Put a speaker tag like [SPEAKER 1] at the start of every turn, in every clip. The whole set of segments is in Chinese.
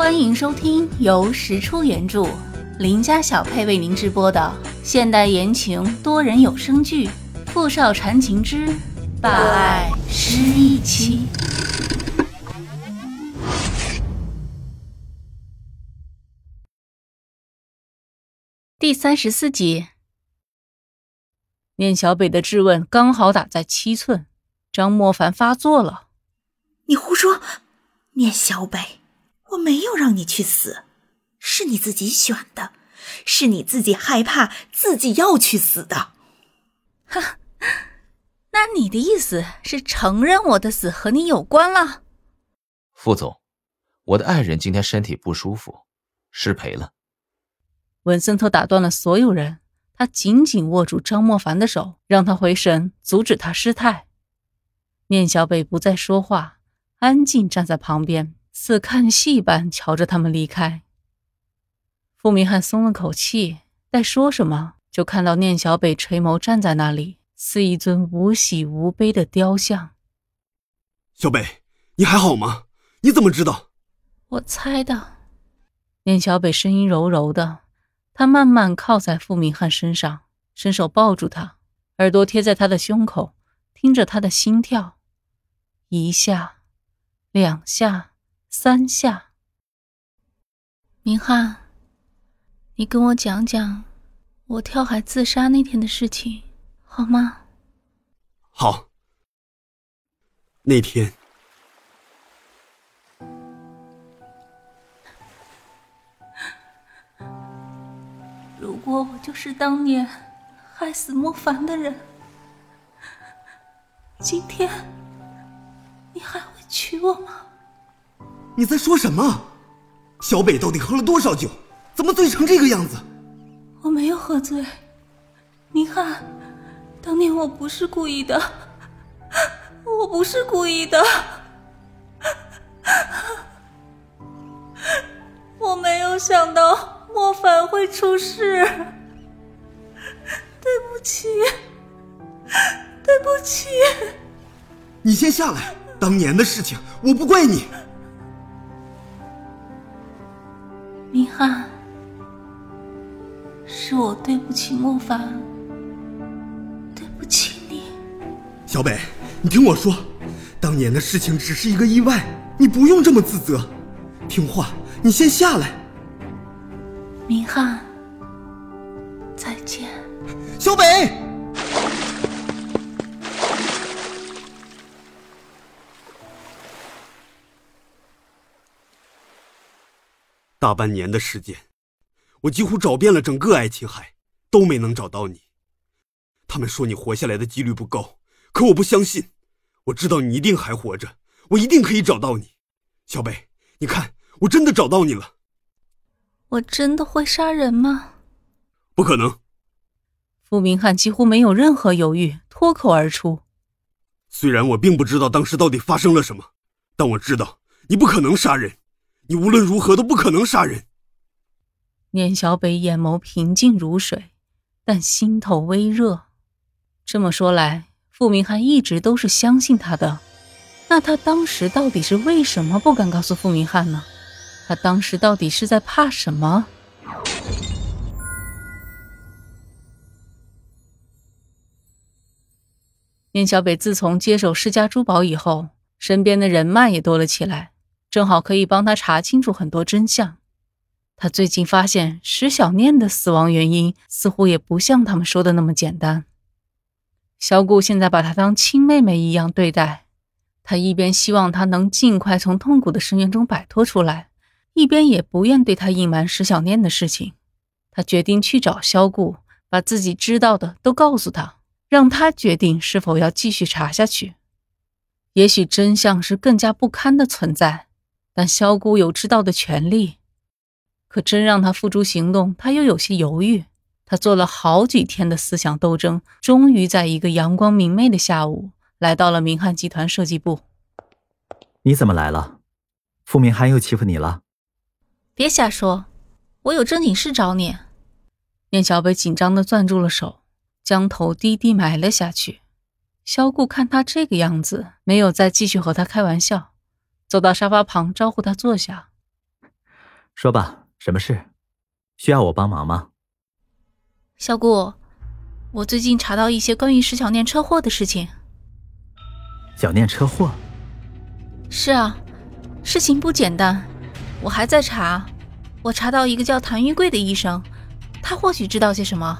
[SPEAKER 1] 欢迎收听由石出原著、林家小配为您直播的现代言情多人有声剧《富少缠情之霸爱失忆妻》第三十四集。
[SPEAKER 2] 念小北的质问刚好打在七寸，张莫凡发作了：“
[SPEAKER 3] 你胡说，念小北！”我没有让你去死，是你自己选的，是你自己害怕自己要去死的。
[SPEAKER 1] 哈，那你的意思是承认我的死和你有关了？
[SPEAKER 4] 副总，我的爱人今天身体不舒服，失陪了。
[SPEAKER 2] 文森特打断了所有人，他紧紧握住张莫凡的手，让他回神，阻止他失态。念小北不再说话，安静站在旁边。似看戏般瞧着他们离开，傅明翰松了口气，待说什么，就看到念小北垂眸站在那里，似一尊无喜无悲的雕像。
[SPEAKER 5] 小北，你还好吗？你怎么知道？
[SPEAKER 1] 我猜的。
[SPEAKER 2] 念小北声音柔柔的，他慢慢靠在傅明翰身上，伸手抱住他，耳朵贴在他的胸口，听着他的心跳，一下，两下。三下，
[SPEAKER 1] 明翰，你跟我讲讲我跳海自杀那天的事情，好吗？
[SPEAKER 5] 好。那天，
[SPEAKER 1] 如果我就是当年害死莫凡的人，今天你还会娶我吗？
[SPEAKER 5] 你在说什么？小北到底喝了多少酒？怎么醉成这个样子？
[SPEAKER 1] 我没有喝醉，明翰，当年我不是故意的，我不是故意的，我没有想到莫凡会出事，对不起，对不起。
[SPEAKER 5] 你先下来，当年的事情我不怪你。
[SPEAKER 1] 明翰，是我对不起莫凡，对不起你。
[SPEAKER 5] 小北，你听我说，当年的事情只是一个意外，你不用这么自责。听话，你先下来。
[SPEAKER 1] 明翰，再见。
[SPEAKER 5] 小北。大半年的时间，我几乎找遍了整个爱琴海，都没能找到你。他们说你活下来的几率不高，可我不相信。我知道你一定还活着，我一定可以找到你。小北，你看，我真的找到你了。
[SPEAKER 1] 我真的会杀人吗？
[SPEAKER 5] 不可能。
[SPEAKER 2] 傅明翰几乎没有任何犹豫，脱口而出：“
[SPEAKER 5] 虽然我并不知道当时到底发生了什么，但我知道你不可能杀人。”你无论如何都不可能杀人。
[SPEAKER 2] 念小北眼眸平静如水，但心头微热。这么说来，傅明翰一直都是相信他的。那他当时到底是为什么不敢告诉傅明翰呢？他当时到底是在怕什么？念小北自从接手世家珠宝以后，身边的人脉也多了起来。正好可以帮他查清楚很多真相。他最近发现石小念的死亡原因似乎也不像他们说的那么简单。小谷现在把她当亲妹妹一样对待，他一边希望她能尽快从痛苦的深渊中摆脱出来，一边也不愿对她隐瞒石小念的事情。他决定去找萧顾，把自己知道的都告诉他，让他决定是否要继续查下去。也许真相是更加不堪的存在。但萧姑有知道的权利，可真让他付诸行动，他又有些犹豫。他做了好几天的思想斗争，终于在一个阳光明媚的下午，来到了明翰集团设计部。
[SPEAKER 6] 你怎么来了？傅明翰又欺负你了？
[SPEAKER 1] 别瞎说，我有正经事找你。
[SPEAKER 2] 念小北紧张的攥住了手，将头低低埋了下去。萧顾看他这个样子，没有再继续和他开玩笑。走到沙发旁，招呼他坐下。
[SPEAKER 6] 说吧，什么事？需要我帮忙吗？
[SPEAKER 2] 小顾，我最近查到一些关于石小念车祸的事情。
[SPEAKER 6] 小念车祸？
[SPEAKER 2] 是啊，事情不简单。我还在查，我查到一个叫谭玉贵的医生，他或许知道些什么。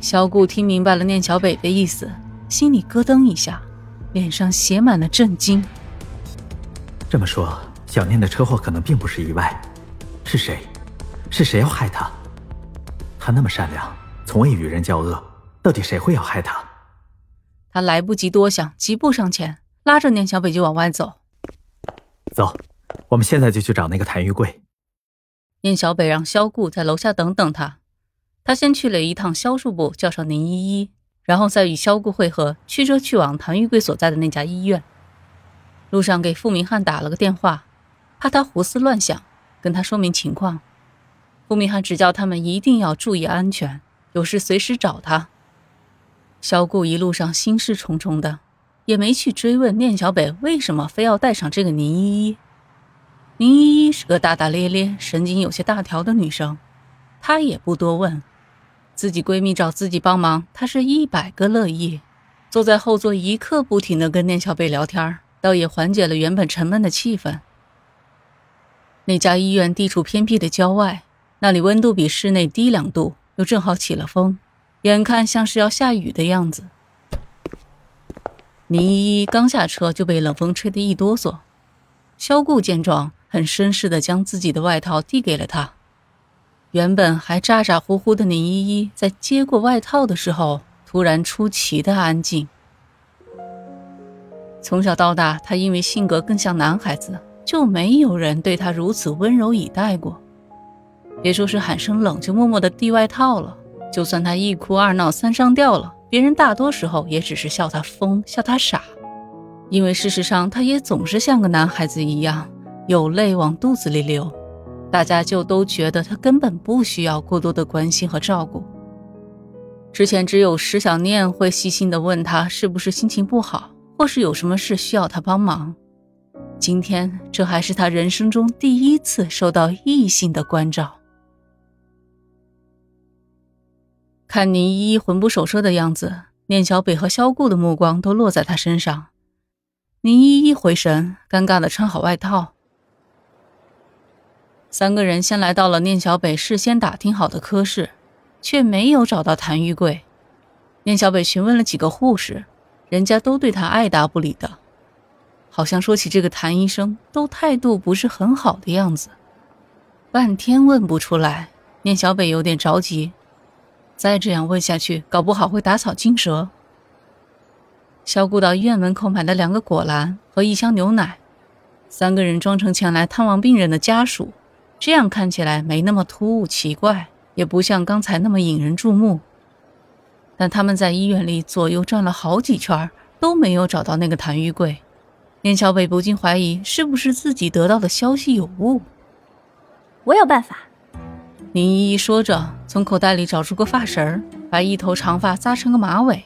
[SPEAKER 2] 小顾听明白了念小北的意思，心里咯噔一下，脸上写满了震惊。
[SPEAKER 6] 这么说，小念的车祸可能并不是意外，是谁？是谁要害他？他那么善良，从未与人交恶，到底谁会要害他？
[SPEAKER 2] 他来不及多想，疾步上前，拉着念小北就往外走。
[SPEAKER 6] 走，我们现在就去找那个谭玉贵。
[SPEAKER 2] 念小北让萧顾在楼下等等他。他先去了一趟销售部，叫上林依依，然后再与萧顾会合，驱车去往谭玉贵所在的那家医院。路上给傅明翰打了个电话，怕他胡思乱想，跟他说明情况。傅明翰只叫他们一定要注意安全，有事随时找他。小顾一路上心事重重的，也没去追问念小北为什么非要带上这个宁依依。宁依依是个大大咧咧、神经有些大条的女生，她也不多问。自己闺蜜找自己帮忙，她是一百个乐意。坐在后座一刻不停的跟念小北聊天，倒也缓解了原本沉闷的气氛。那家医院地处偏僻的郊外，那里温度比室内低两度，又正好起了风，眼看像是要下雨的样子。宁依依刚下车就被冷风吹得一哆嗦，萧顾见状，很绅士的将自己的外套递给了她。原本还咋咋呼呼的宁依依，在接过外套的时候，突然出奇的安静。从小到大，他因为性格更像男孩子，就没有人对他如此温柔以待过。别说是喊声冷就默默的递外套了，就算他一哭二闹三上吊了，别人大多时候也只是笑他疯，笑他傻。因为事实上，他也总是像个男孩子一样，有泪往肚子里流。大家就都觉得他根本不需要过多的关心和照顾。之前只有石小念会细心的问他是不是心情不好，或是有什么事需要他帮忙。今天这还是他人生中第一次受到异性的关照。看宁依依魂不守舍的样子，念小北和萧顾的目光都落在他身上。宁依依回神，尴尬的穿好外套。三个人先来到了念小北事先打听好的科室，却没有找到谭玉贵。念小北询问了几个护士，人家都对他爱答不理的，好像说起这个谭医生都态度不是很好的样子。半天问不出来，念小北有点着急，再这样问下去，搞不好会打草惊蛇。小顾到医院门口买了两个果篮和一箱牛奶，三个人装成前来探望病人的家属。这样看起来没那么突兀奇怪，也不像刚才那么引人注目。但他们在医院里左右转了好几圈，都没有找到那个谭玉贵。连小北不禁怀疑，是不是自己得到的消息有误？
[SPEAKER 7] 我有办法。
[SPEAKER 2] 林依依说着，从口袋里找出个发绳，把一头长发扎成个马尾。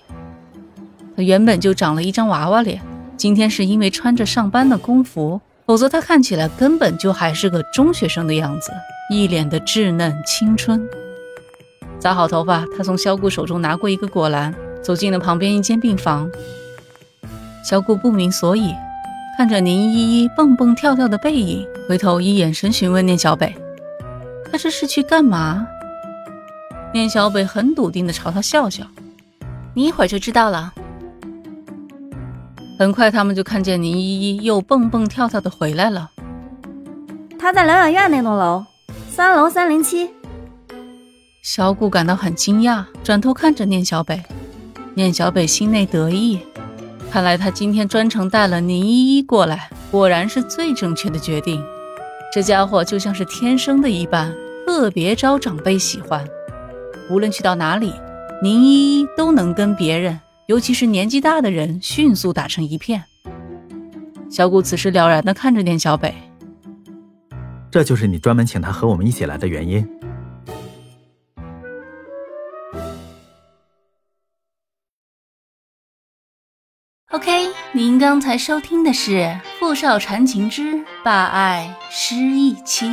[SPEAKER 2] 她原本就长了一张娃娃脸，今天是因为穿着上班的工服。否则，她看起来根本就还是个中学生的样子，一脸的稚嫩青春。扎好头发，他从萧顾手中拿过一个果篮，走进了旁边一间病房。萧顾不明所以，看着宁依依蹦蹦跳跳的背影，回头以眼神询问念小北：“他这是去干嘛？”念小北很笃定的朝他笑笑：“你一会儿就知道了。”很快，他们就看见宁依依又蹦蹦跳跳的回来了。
[SPEAKER 7] 她在疗养院那栋楼，三楼三零七。
[SPEAKER 2] 小谷感到很惊讶，转头看着念小北。念小北心内得意，看来他今天专程带了宁依依过来，果然是最正确的决定。这家伙就像是天生的一般，特别招长辈喜欢。无论去到哪里，宁依依都能跟别人。尤其是年纪大的人，迅速打成一片。小谷此时了然的看着念小北，
[SPEAKER 6] 这就是你专门请他和我们一起来的原因。
[SPEAKER 1] 刚才收听的是《傅少缠情之霸爱失忆妻》。